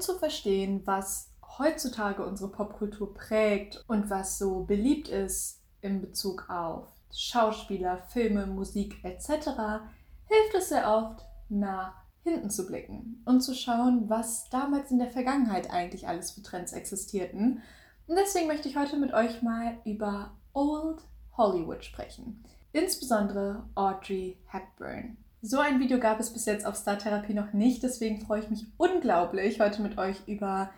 Um zu verstehen, was heutzutage unsere Popkultur prägt und was so beliebt ist in Bezug auf Schauspieler, Filme, Musik etc., hilft es sehr oft, nach hinten zu blicken und zu schauen, was damals in der Vergangenheit eigentlich alles für Trends existierten. Und deswegen möchte ich heute mit euch mal über Old Hollywood sprechen. Insbesondere Audrey Hepburn. So ein Video gab es bis jetzt auf Star Therapy noch nicht, deswegen freue ich mich unglaublich, heute mit euch über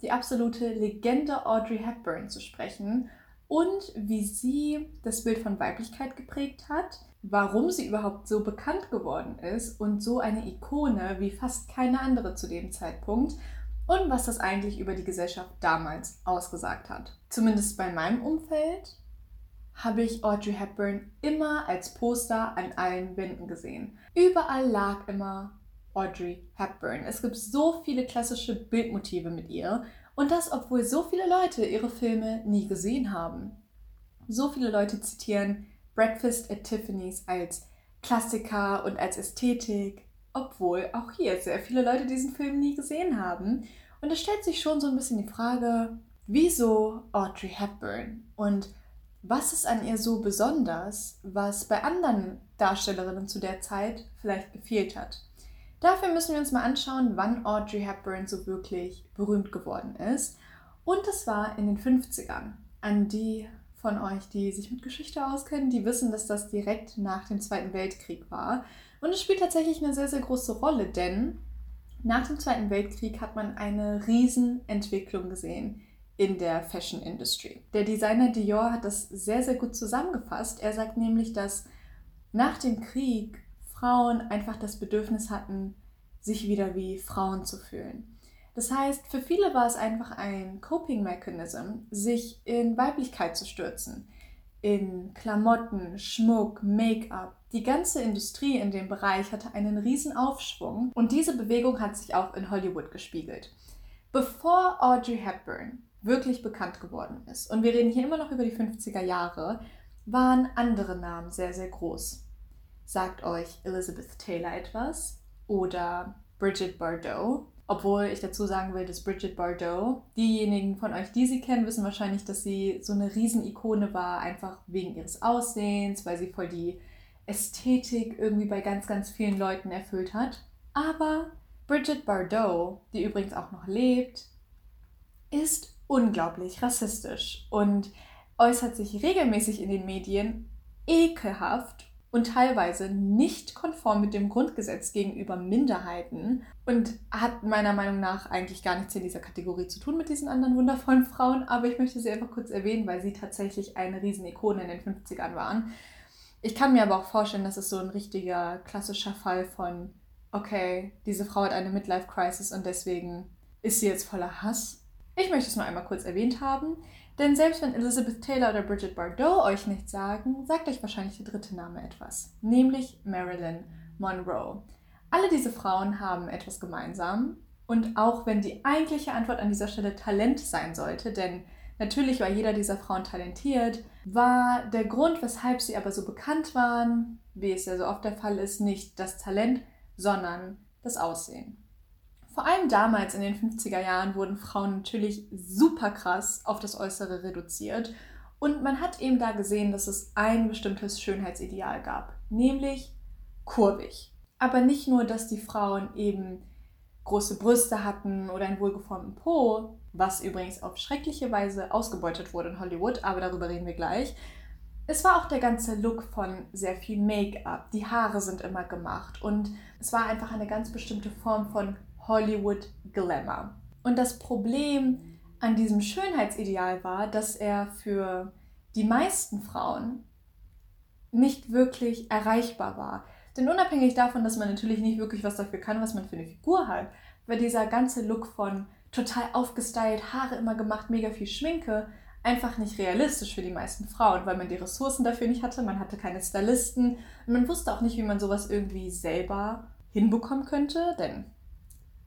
die absolute Legende Audrey Hepburn zu sprechen und wie sie das Bild von Weiblichkeit geprägt hat, warum sie überhaupt so bekannt geworden ist und so eine Ikone wie fast keine andere zu dem Zeitpunkt und was das eigentlich über die Gesellschaft damals ausgesagt hat. Zumindest bei meinem Umfeld habe ich Audrey Hepburn immer als Poster an allen Wänden gesehen. Überall lag immer Audrey Hepburn. Es gibt so viele klassische Bildmotive mit ihr und das, obwohl so viele Leute ihre Filme nie gesehen haben. So viele Leute zitieren Breakfast at Tiffany's als Klassiker und als Ästhetik, obwohl auch hier sehr viele Leute diesen Film nie gesehen haben. Und es stellt sich schon so ein bisschen die Frage, wieso Audrey Hepburn? Und was ist an ihr so besonders, was bei anderen Darstellerinnen zu der Zeit vielleicht gefehlt hat? Dafür müssen wir uns mal anschauen, wann Audrey Hepburn so wirklich berühmt geworden ist. Und es war in den 50ern. An die von euch, die sich mit Geschichte auskennen, die wissen, dass das direkt nach dem Zweiten Weltkrieg war. Und es spielt tatsächlich eine sehr, sehr große Rolle, denn nach dem Zweiten Weltkrieg hat man eine Riesenentwicklung gesehen in der Fashion Industry. Der Designer Dior hat das sehr, sehr gut zusammengefasst. Er sagt nämlich, dass nach dem Krieg Frauen einfach das Bedürfnis hatten, sich wieder wie Frauen zu fühlen. Das heißt, für viele war es einfach ein Coping Mechanism, sich in Weiblichkeit zu stürzen. In Klamotten, Schmuck, Make-up. Die ganze Industrie in dem Bereich hatte einen riesen Aufschwung und diese Bewegung hat sich auch in Hollywood gespiegelt. Bevor Audrey Hepburn wirklich bekannt geworden ist. Und wir reden hier immer noch über die 50er Jahre, waren andere Namen sehr, sehr groß. Sagt euch Elizabeth Taylor etwas oder Bridget Bardot? Obwohl ich dazu sagen will, dass Bridget Bardot, diejenigen von euch, die sie kennen, wissen wahrscheinlich, dass sie so eine Riesenikone war, einfach wegen ihres Aussehens, weil sie voll die Ästhetik irgendwie bei ganz, ganz vielen Leuten erfüllt hat. Aber Bridget Bardot, die übrigens auch noch lebt, ist unglaublich rassistisch und äußert sich regelmäßig in den Medien ekelhaft und teilweise nicht konform mit dem Grundgesetz gegenüber Minderheiten und hat meiner Meinung nach eigentlich gar nichts in dieser Kategorie zu tun mit diesen anderen wundervollen Frauen, aber ich möchte sie einfach kurz erwähnen, weil sie tatsächlich eine Riesenikone in den 50ern waren. Ich kann mir aber auch vorstellen, dass es so ein richtiger klassischer Fall von, okay, diese Frau hat eine Midlife-Crisis und deswegen ist sie jetzt voller Hass ich möchte es nur einmal kurz erwähnt haben, denn selbst wenn Elizabeth Taylor oder Bridget Bardot euch nichts sagen, sagt euch wahrscheinlich der dritte Name etwas, nämlich Marilyn Monroe. Alle diese Frauen haben etwas gemeinsam und auch wenn die eigentliche Antwort an dieser Stelle Talent sein sollte, denn natürlich war jeder dieser Frauen talentiert, war der Grund, weshalb sie aber so bekannt waren, wie es ja so oft der Fall ist, nicht das Talent, sondern das Aussehen. Vor allem damals in den 50er Jahren wurden Frauen natürlich super krass auf das Äußere reduziert. Und man hat eben da gesehen, dass es ein bestimmtes Schönheitsideal gab, nämlich kurvig. Aber nicht nur, dass die Frauen eben große Brüste hatten oder einen wohlgeformten Po, was übrigens auf schreckliche Weise ausgebeutet wurde in Hollywood, aber darüber reden wir gleich. Es war auch der ganze Look von sehr viel Make-up. Die Haare sind immer gemacht und es war einfach eine ganz bestimmte Form von Hollywood Glamour. Und das Problem an diesem Schönheitsideal war, dass er für die meisten Frauen nicht wirklich erreichbar war. Denn unabhängig davon, dass man natürlich nicht wirklich was dafür kann, was man für eine Figur hat, war dieser ganze Look von total aufgestylt, Haare immer gemacht, mega viel Schminke, einfach nicht realistisch für die meisten Frauen, weil man die Ressourcen dafür nicht hatte, man hatte keine Stylisten und man wusste auch nicht, wie man sowas irgendwie selber hinbekommen könnte, denn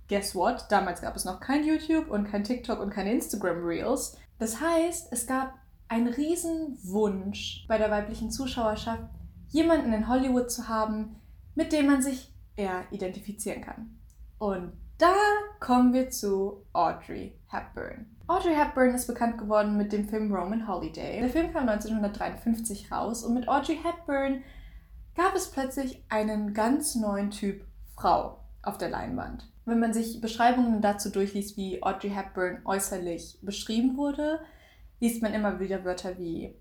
guess what? Damals gab es noch kein YouTube und kein TikTok und keine Instagram Reels. Das heißt, es gab einen riesen Wunsch bei der weiblichen Zuschauerschaft, jemanden in Hollywood zu haben, mit dem man sich eher identifizieren kann. Und Da kommen wir zu Audrey Hepburn. Audrey Hepburn ist bekannt geworden mit dem Film Roman Holiday. Der Film kam 1953 raus und mit Audrey Hepburn gab es plötzlich einen ganz neuen Typ Frau auf der Leinwand. Wenn man sich Beschreibungen dazu durchliest, wie Audrey Hepburn äußerlich beschrieben wurde, liest man immer wieder Wörter wie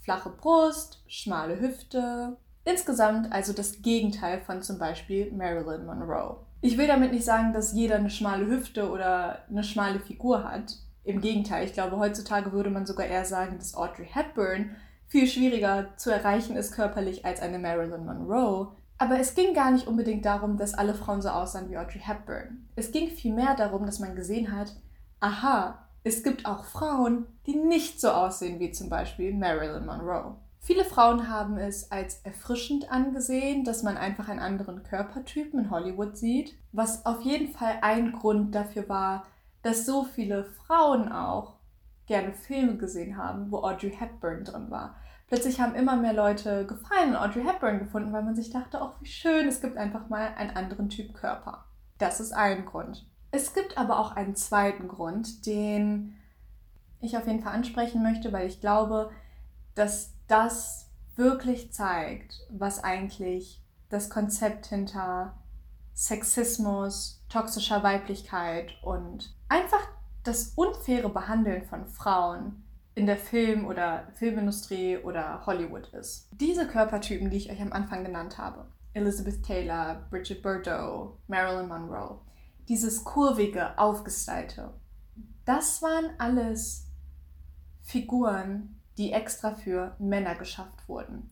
flache Brust, schmale Hüfte. Insgesamt also das Gegenteil von zum Beispiel Marilyn Monroe. Ich will damit nicht sagen, dass jeder eine schmale Hüfte oder eine schmale Figur hat. Im Gegenteil, ich glaube, heutzutage würde man sogar eher sagen, dass Audrey Hepburn viel schwieriger zu erreichen ist körperlich als eine Marilyn Monroe. Aber es ging gar nicht unbedingt darum, dass alle Frauen so aussahen wie Audrey Hepburn. Es ging vielmehr darum, dass man gesehen hat, aha, es gibt auch Frauen, die nicht so aussehen wie zum Beispiel Marilyn Monroe. Viele Frauen haben es als erfrischend angesehen, dass man einfach einen anderen Körpertypen in Hollywood sieht, was auf jeden Fall ein Grund dafür war, dass so viele Frauen auch gerne Filme gesehen haben, wo Audrey Hepburn drin war. Plötzlich haben immer mehr Leute Gefallen an Audrey Hepburn gefunden, weil man sich dachte, ach wie schön, es gibt einfach mal einen anderen Typ Körper. Das ist ein Grund. Es gibt aber auch einen zweiten Grund, den ich auf jeden Fall ansprechen möchte, weil ich glaube, dass das wirklich zeigt, was eigentlich das Konzept hinter Sexismus, toxischer Weiblichkeit und einfach das unfaire Behandeln von Frauen in der Film- oder Filmindustrie oder Hollywood ist. Diese Körpertypen, die ich euch am Anfang genannt habe, Elizabeth Taylor, Bridget Bardot, Marilyn Monroe, dieses kurvige, aufgestylte, das waren alles Figuren, die extra für Männer geschafft wurden.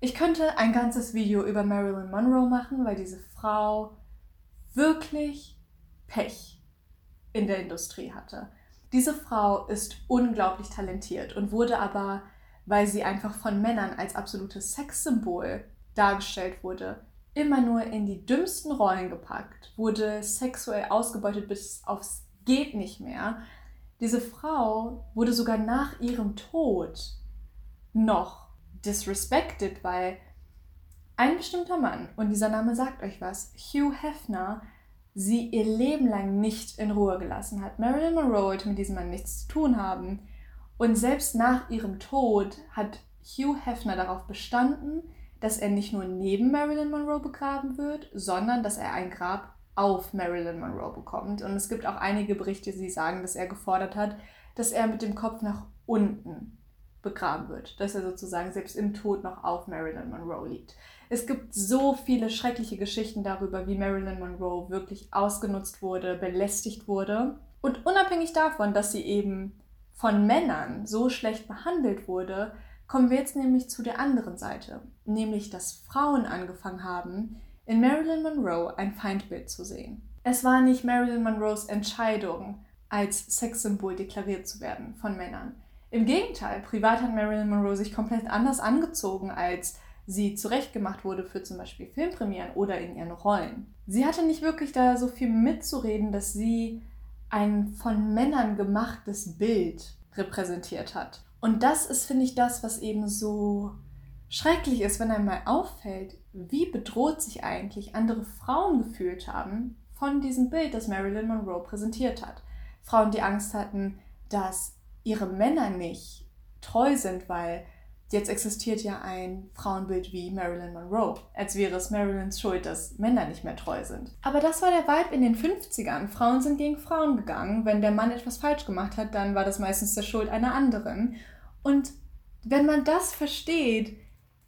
Ich könnte ein ganzes Video über Marilyn Monroe machen, weil diese Frau wirklich Pech in der Industrie hatte. Diese Frau ist unglaublich talentiert und wurde aber, weil sie einfach von Männern als absolutes Sexsymbol dargestellt wurde, immer nur in die dümmsten Rollen gepackt, wurde sexuell ausgebeutet bis aufs geht nicht mehr. Diese Frau wurde sogar nach ihrem Tod noch disrespected, weil ein bestimmter Mann, und dieser Name sagt euch was, Hugh Hefner, sie ihr Leben lang nicht in Ruhe gelassen hat. Marilyn Monroe wollte mit diesem Mann nichts zu tun haben. Und selbst nach ihrem Tod hat Hugh Hefner darauf bestanden, dass er nicht nur neben Marilyn Monroe begraben wird, sondern dass er ein Grab auf Marilyn Monroe bekommt. Und es gibt auch einige Berichte, die sagen, dass er gefordert hat, dass er mit dem Kopf nach unten begraben wird, dass er sozusagen selbst im Tod noch auf Marilyn Monroe liegt. Es gibt so viele schreckliche Geschichten darüber, wie Marilyn Monroe wirklich ausgenutzt wurde, belästigt wurde. Und unabhängig davon, dass sie eben von Männern so schlecht behandelt wurde, kommen wir jetzt nämlich zu der anderen Seite, nämlich dass Frauen angefangen haben, in Marilyn Monroe ein Feindbild zu sehen. Es war nicht Marilyn Monroes Entscheidung, als Sexsymbol deklariert zu werden von Männern. Im Gegenteil, privat hat Marilyn Monroe sich komplett anders angezogen, als sie zurechtgemacht wurde für zum Beispiel Filmpremieren oder in ihren Rollen. Sie hatte nicht wirklich da so viel mitzureden, dass sie ein von Männern gemachtes Bild repräsentiert hat. Und das ist, finde ich, das, was eben so schrecklich ist, wenn einmal auffällt, wie bedroht sich eigentlich andere Frauen gefühlt haben von diesem Bild, das Marilyn Monroe präsentiert hat. Frauen, die Angst hatten, dass ihre Männer nicht treu sind, weil jetzt existiert ja ein Frauenbild wie Marilyn Monroe, als wäre es Marilyns Schuld, dass Männer nicht mehr treu sind. Aber das war der Vibe in den 50ern. Frauen sind gegen Frauen gegangen. Wenn der Mann etwas falsch gemacht hat, dann war das meistens der Schuld einer anderen. Und wenn man das versteht,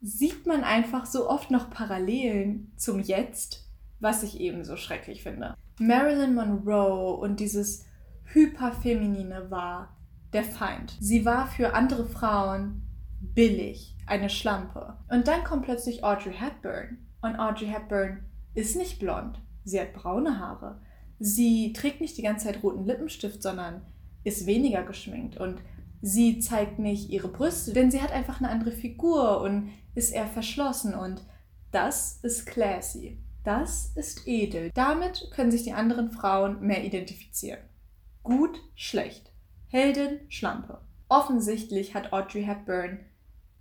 sieht man einfach so oft noch Parallelen zum Jetzt, was ich eben so schrecklich finde. Marilyn Monroe und dieses Hyperfeminine war der Feind. Sie war für andere Frauen billig, eine Schlampe. Und dann kommt plötzlich Audrey Hepburn. Und Audrey Hepburn ist nicht blond. Sie hat braune Haare. Sie trägt nicht die ganze Zeit roten Lippenstift, sondern ist weniger geschminkt. Und sie zeigt nicht ihre Brüste, denn sie hat einfach eine andere Figur und ist eher verschlossen. Und das ist classy. Das ist edel. Damit können sich die anderen Frauen mehr identifizieren. Gut, schlecht. Heldin, Schlampe. Offensichtlich hat Audrey Hepburn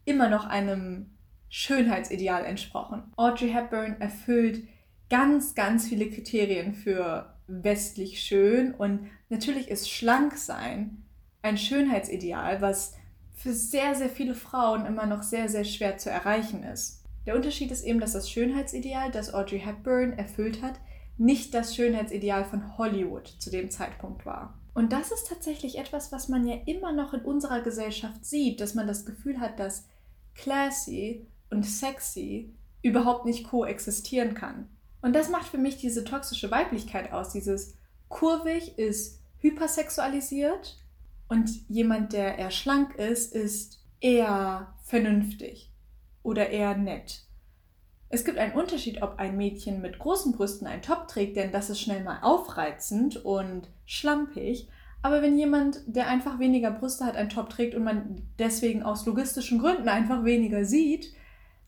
immer noch einem Schönheitsideal entsprochen. Audrey Hepburn erfüllt ganz, ganz viele Kriterien für westlich schön und natürlich ist schlank sein ein Schönheitsideal, was für sehr, sehr viele Frauen immer noch sehr, sehr schwer zu erreichen ist. Der Unterschied ist eben, dass das Schönheitsideal, das Audrey Hepburn erfüllt hat, nicht das Schönheitsideal von Hollywood zu dem Zeitpunkt war. Und das ist tatsächlich etwas, was man ja immer noch in unserer Gesellschaft sieht, dass man das Gefühl hat, dass classy und sexy überhaupt nicht koexistieren kann. Und das macht für mich diese toxische Weiblichkeit aus. Dieses kurvig ist hypersexualisiert und jemand, der eher schlank ist, ist eher vernünftig oder eher nett. Es gibt einen Unterschied, ob ein Mädchen mit großen Brüsten einen Top trägt, denn das ist schnell mal aufreizend und schlampig. Aber wenn jemand, der einfach weniger Brüste hat, einen Top trägt und man deswegen aus logistischen Gründen einfach weniger sieht,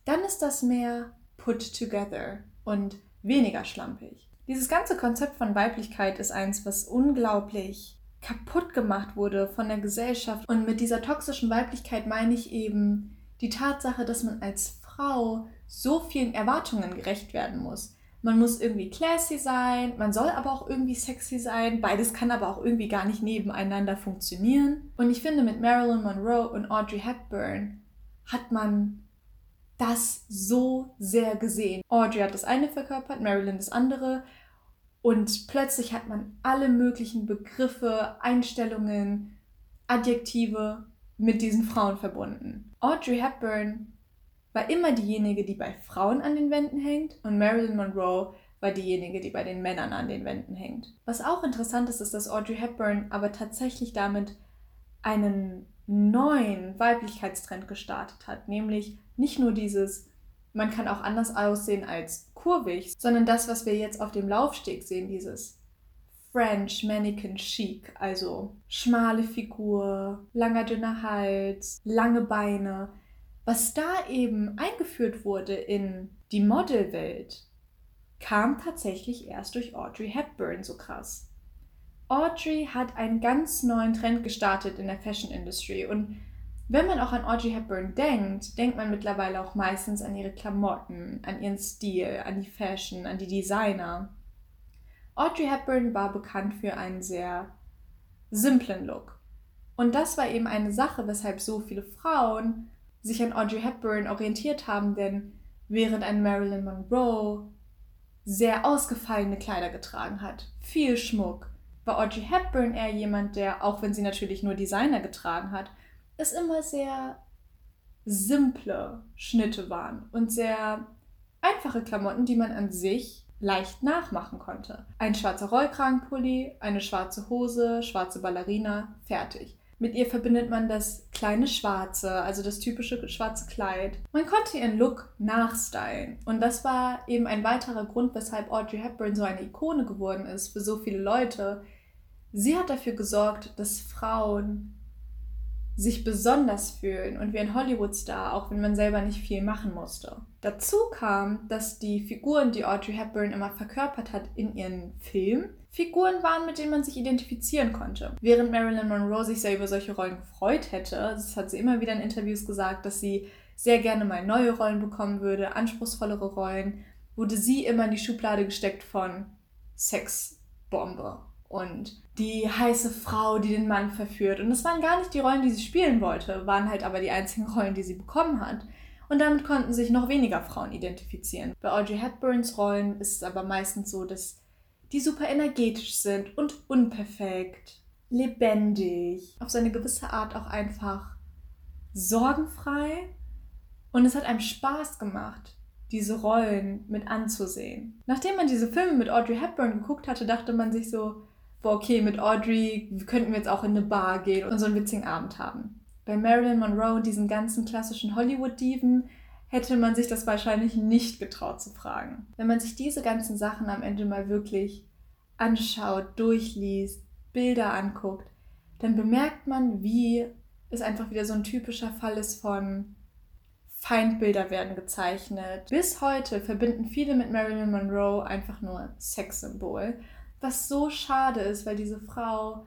dann ist das mehr put together und weniger schlampig. Dieses ganze Konzept von Weiblichkeit ist eins, was unglaublich kaputt gemacht wurde von der Gesellschaft. Und mit dieser toxischen Weiblichkeit meine ich eben die Tatsache, dass man als Frau so vielen Erwartungen gerecht werden muss. Man muss irgendwie classy sein, man soll aber auch irgendwie sexy sein. Beides kann aber auch irgendwie gar nicht nebeneinander funktionieren. Und ich finde, mit Marilyn Monroe und Audrey Hepburn hat man das so sehr gesehen. Audrey hat das eine verkörpert, Marilyn das andere. Und plötzlich hat man alle möglichen Begriffe, Einstellungen, Adjektive mit diesen Frauen verbunden. Audrey Hepburn war immer diejenige, die bei Frauen an den Wänden hängt und Marilyn Monroe war diejenige, die bei den Männern an den Wänden hängt. Was auch interessant ist, ist, dass Audrey Hepburn aber tatsächlich damit einen neuen Weiblichkeitstrend gestartet hat, nämlich nicht nur dieses, man kann auch anders aussehen als kurvig, sondern das, was wir jetzt auf dem Laufsteg sehen, dieses French Mannequin Chic, also schmale Figur, langer dünner Hals, lange Beine, was da eben eingeführt wurde in die Modelwelt, kam tatsächlich erst durch Audrey Hepburn so krass. Audrey hat einen ganz neuen Trend gestartet in der Fashion Industry und wenn man auch an Audrey Hepburn denkt, denkt man mittlerweile auch meistens an ihre Klamotten, an ihren Stil, an die Fashion, an die Designer. Audrey Hepburn war bekannt für einen sehr simplen Look. Und das war eben eine Sache, weshalb so viele Frauen sich an Audrey Hepburn orientiert haben, denn während ein Marilyn Monroe sehr ausgefallene Kleider getragen hat, viel Schmuck, war Audrey Hepburn eher jemand, der, auch wenn sie natürlich nur Designer getragen hat, es immer sehr simple Schnitte waren und sehr einfache Klamotten, die man an sich leicht nachmachen konnte. Ein schwarzer Rollkragenpulli, eine schwarze Hose, schwarze Ballerina, fertig. Mit ihr verbindet man das kleine Schwarze, also das typische schwarze Kleid. Man konnte ihren Look nachstylen. Und das war eben ein weiterer Grund, weshalb Audrey Hepburn so eine Ikone geworden ist für so viele Leute. Sie hat dafür gesorgt, dass Frauen sich besonders fühlen und wie ein Hollywood-Star, auch wenn man selber nicht viel machen musste. Dazu kam, dass die Figuren, die Audrey Hepburn immer verkörpert hat in ihren Filmen, Figuren waren, mit denen man sich identifizieren konnte. Während Marilyn Monroe sich sehr über solche Rollen gefreut hätte, das hat sie immer wieder in Interviews gesagt, dass sie sehr gerne mal neue Rollen bekommen würde, anspruchsvollere Rollen, wurde sie immer in die Schublade gesteckt von Sexbombe und die heiße Frau, die den Mann verführt. Und das waren gar nicht die Rollen, die sie spielen wollte, waren halt aber die einzigen Rollen, die sie bekommen hat. Und damit konnten sich noch weniger Frauen identifizieren. Bei Audrey Hepburns Rollen ist es aber meistens so, dass die super energetisch sind und unperfekt, lebendig, auf seine gewisse Art auch einfach sorgenfrei. Und es hat einem Spaß gemacht, diese Rollen mit anzusehen. Nachdem man diese Filme mit Audrey Hepburn geguckt hatte, dachte man sich so, boah, okay, mit Audrey könnten wir jetzt auch in eine Bar gehen und so einen witzigen Abend haben. Bei Marilyn Monroe und diesen ganzen klassischen Hollywood-Diven hätte man sich das wahrscheinlich nicht getraut zu fragen. Wenn man sich diese ganzen Sachen am Ende mal wirklich anschaut, durchliest, Bilder anguckt, dann bemerkt man, wie es einfach wieder so ein typischer Fall ist von Feindbilder werden gezeichnet. Bis heute verbinden viele mit Marilyn Monroe einfach nur Sexsymbol was so schade ist, weil diese Frau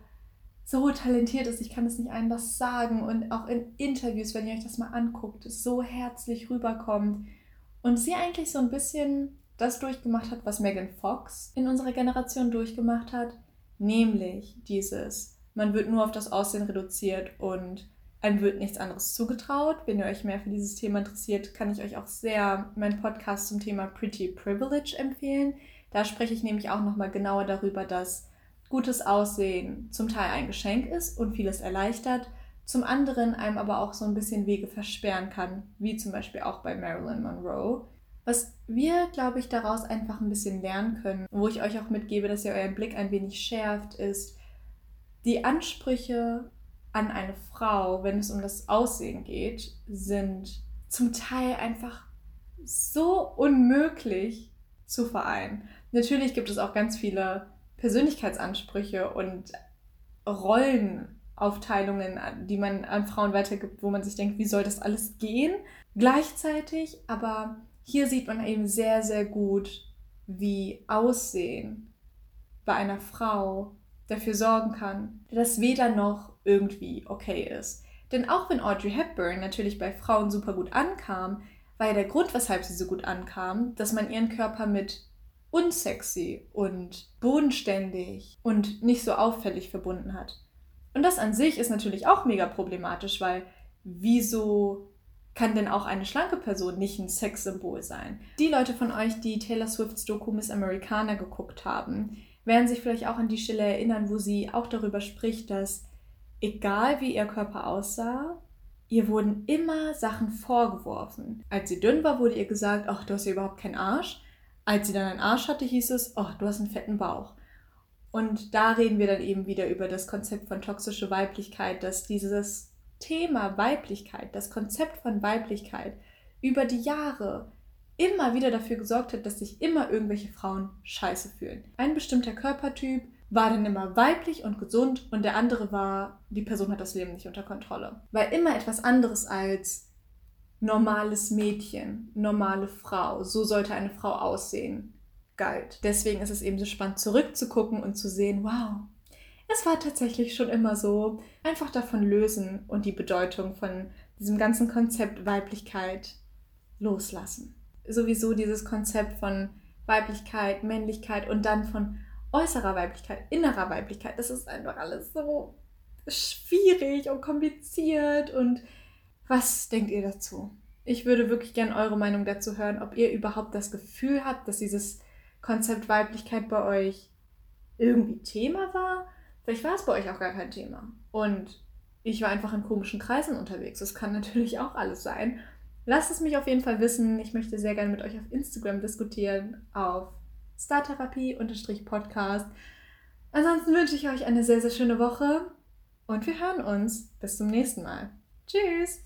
so talentiert ist. Ich kann es nicht anders sagen. Und auch in Interviews, wenn ihr euch das mal anguckt, so herzlich rüberkommt. Und sie eigentlich so ein bisschen das durchgemacht hat, was Megan Fox in unserer Generation durchgemacht hat, nämlich dieses, man wird nur auf das Aussehen reduziert und einem wird nichts anderes zugetraut. Wenn ihr euch mehr für dieses Thema interessiert, kann ich euch auch sehr meinen Podcast zum Thema Pretty Privilege empfehlen. Da spreche ich nämlich auch nochmal genauer darüber, dass gutes Aussehen zum Teil ein Geschenk ist und vieles erleichtert, zum anderen einem aber auch so ein bisschen Wege versperren kann, wie zum Beispiel auch bei Marilyn Monroe. Was wir, glaube ich, daraus einfach ein bisschen lernen können, wo ich euch auch mitgebe, dass ihr euren Blick ein wenig schärft, ist, die Ansprüche an eine Frau, wenn es um das Aussehen geht, sind zum Teil einfach so unmöglich zu vereinen. Natürlich gibt es auch ganz viele Persönlichkeitsansprüche und Rollenaufteilungen, die man an Frauen weitergibt, wo man sich denkt, wie soll das alles gehen? Gleichzeitig, aber hier sieht man eben sehr, sehr gut, wie Aussehen bei einer Frau dafür sorgen kann, dass weder noch irgendwie okay ist. Denn auch wenn Audrey Hepburn natürlich bei Frauen super gut ankam, war ja der Grund, weshalb sie so gut ankam, dass man ihren Körper mit unsexy und bodenständig und nicht so auffällig verbunden hat. Und das an sich ist natürlich auch mega problematisch, weil wieso kann denn auch eine schlanke Person nicht ein Sexsymbol sein? Die Leute von euch, die Taylor Swifts Doku Miss Americana geguckt haben, werden sich vielleicht auch an die Stelle erinnern, wo sie auch darüber spricht, dass egal wie ihr Körper aussah, ihr wurden immer Sachen vorgeworfen. Als sie dünn war, wurde ihr gesagt, ach, du hast ja überhaupt keinen Arsch. Als sie dann einen Arsch hatte, hieß es, ach, du hast einen fetten Bauch. Und da reden wir dann eben wieder über das Konzept von toxischer Weiblichkeit, dass dieses Thema Weiblichkeit, das Konzept von Weiblichkeit über die Jahre immer wieder dafür gesorgt hat, dass sich immer irgendwelche Frauen scheiße fühlen. Ein bestimmter Körpertyp war dann immer weiblich und gesund und der andere war, die Person hat das Leben nicht unter Kontrolle. Weil immer etwas anderes als normales Mädchen, normale Frau, so sollte eine Frau aussehen, galt. Deswegen ist es eben so spannend zurückzugucken und zu sehen, wow, es war tatsächlich schon immer so, einfach davon lösen und die Bedeutung von diesem ganzen Konzept Weiblichkeit loslassen. Sowieso dieses Konzept von Weiblichkeit, Männlichkeit und dann von äußerer Weiblichkeit, innerer Weiblichkeit, das ist einfach alles so schwierig und kompliziert und was denkt ihr dazu? Ich würde wirklich gerne eure Meinung dazu hören, ob ihr überhaupt das Gefühl habt, dass dieses Konzept Weiblichkeit bei euch irgendwie Thema war Vielleicht war es bei euch auch gar kein Thema. Und ich war einfach in komischen Kreisen unterwegs. Das kann natürlich auch alles sein. Lasst es mich auf jeden Fall wissen. Ich möchte sehr gerne mit euch auf Instagram diskutieren, auf Startherapie-Podcast. Ansonsten wünsche ich euch eine sehr, sehr schöne Woche und wir hören uns. Bis zum nächsten Mal. Tschüss!